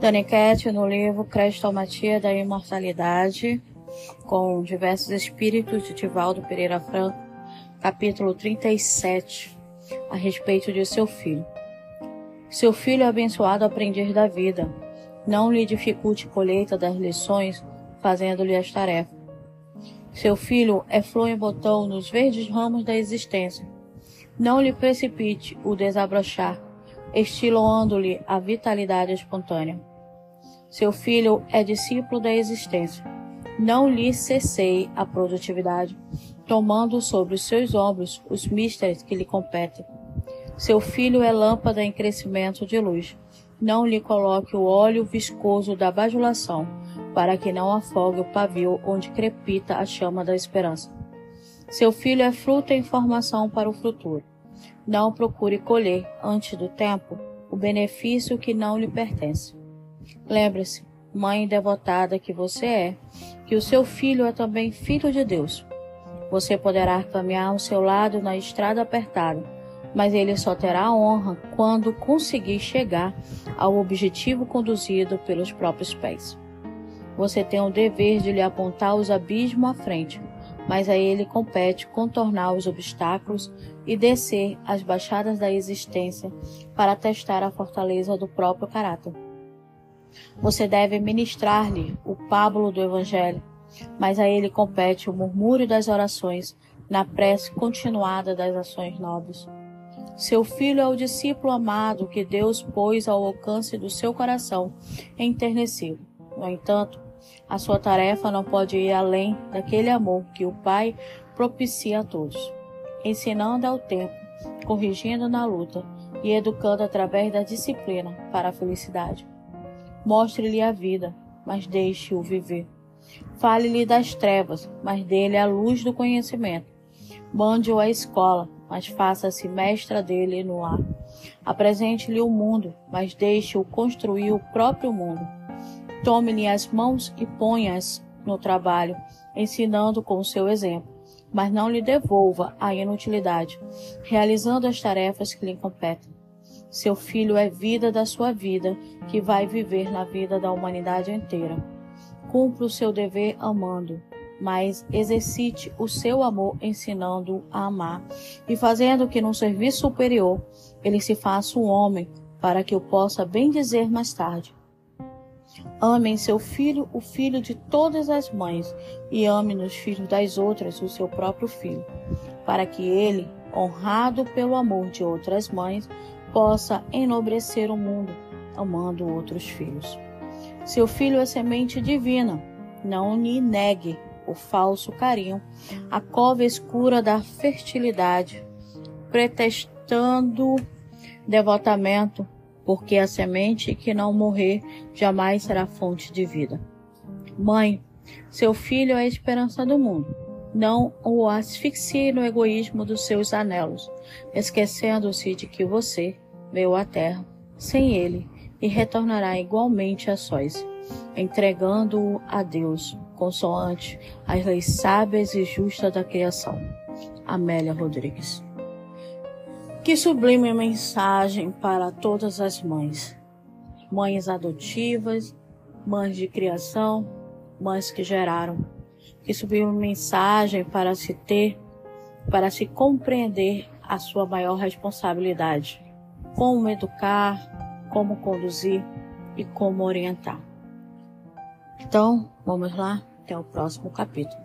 Daniquete no livro Crestomatia da Imortalidade, com diversos espíritos de Divaldo Pereira Franco, capítulo 37, a respeito de seu filho. Seu filho é abençoado aprendiz da vida. Não lhe dificulte colheita das lições, fazendo-lhe as tarefas. Seu filho é flor em botão nos verdes ramos da existência. Não lhe precipite o desabrochar, estiloando-lhe a vitalidade espontânea. Seu filho é discípulo da existência. Não lhe cessei a produtividade, tomando sobre os seus ombros os mistérios que lhe competem. Seu filho é lâmpada em crescimento de luz. Não lhe coloque o óleo viscoso da bajulação, para que não afogue o pavio onde crepita a chama da esperança. Seu filho é fruto em formação para o futuro. Não procure colher, antes do tempo, o benefício que não lhe pertence. Lembre-se, mãe devotada que você é, que o seu filho é também filho de Deus. Você poderá caminhar ao seu lado na estrada apertada, mas ele só terá honra quando conseguir chegar ao objetivo conduzido pelos próprios pés. Você tem o dever de lhe apontar os abismos à frente, mas a ele compete contornar os obstáculos e descer as baixadas da existência para testar a fortaleza do próprio caráter. Você deve ministrar-lhe o pábulo do Evangelho, mas a ele compete o murmúrio das orações na prece continuada das ações nobres. Seu filho é o discípulo amado que Deus pôs ao alcance do seu coração enternecido. No entanto, a sua tarefa não pode ir além daquele amor que o Pai propicia a todos, ensinando ao tempo, corrigindo na luta e educando através da disciplina para a felicidade. Mostre-lhe a vida, mas deixe-o viver. Fale-lhe das trevas, mas dele a luz do conhecimento. Mande-o à escola, mas faça-se mestra dele no lar. Apresente-lhe o mundo, mas deixe-o construir o próprio mundo. Tome-lhe as mãos e ponha-as no trabalho, ensinando com o seu exemplo, mas não lhe devolva a inutilidade, realizando as tarefas que lhe competem. Seu filho é vida da sua vida, que vai viver na vida da humanidade inteira. Cumpra o seu dever amando, mas exercite o seu amor ensinando-o a amar e fazendo que num serviço superior ele se faça um homem, para que o possa bem dizer mais tarde. Amem seu filho, o filho de todas as mães, e ame nos filhos das outras o seu próprio filho, para que ele, honrado pelo amor de outras mães, possa enobrecer o mundo, amando outros filhos. Seu filho é semente divina, não lhe negue o falso carinho, a cova escura da fertilidade, pretextando devotamento, porque a semente que não morrer jamais será fonte de vida. Mãe, seu filho é a esperança do mundo. Não o asfixie no egoísmo dos seus anelos, esquecendo-se de que você veio à terra sem ele e retornará igualmente a sós, entregando-o a Deus, consoante as leis sábias e justas da criação. Amélia Rodrigues. Que sublime mensagem para todas as mães, mães adotivas, mães de criação, mães que geraram. Que sublime mensagem para se ter, para se compreender a sua maior responsabilidade como educar, como conduzir e como orientar. Então, vamos lá, até o próximo capítulo.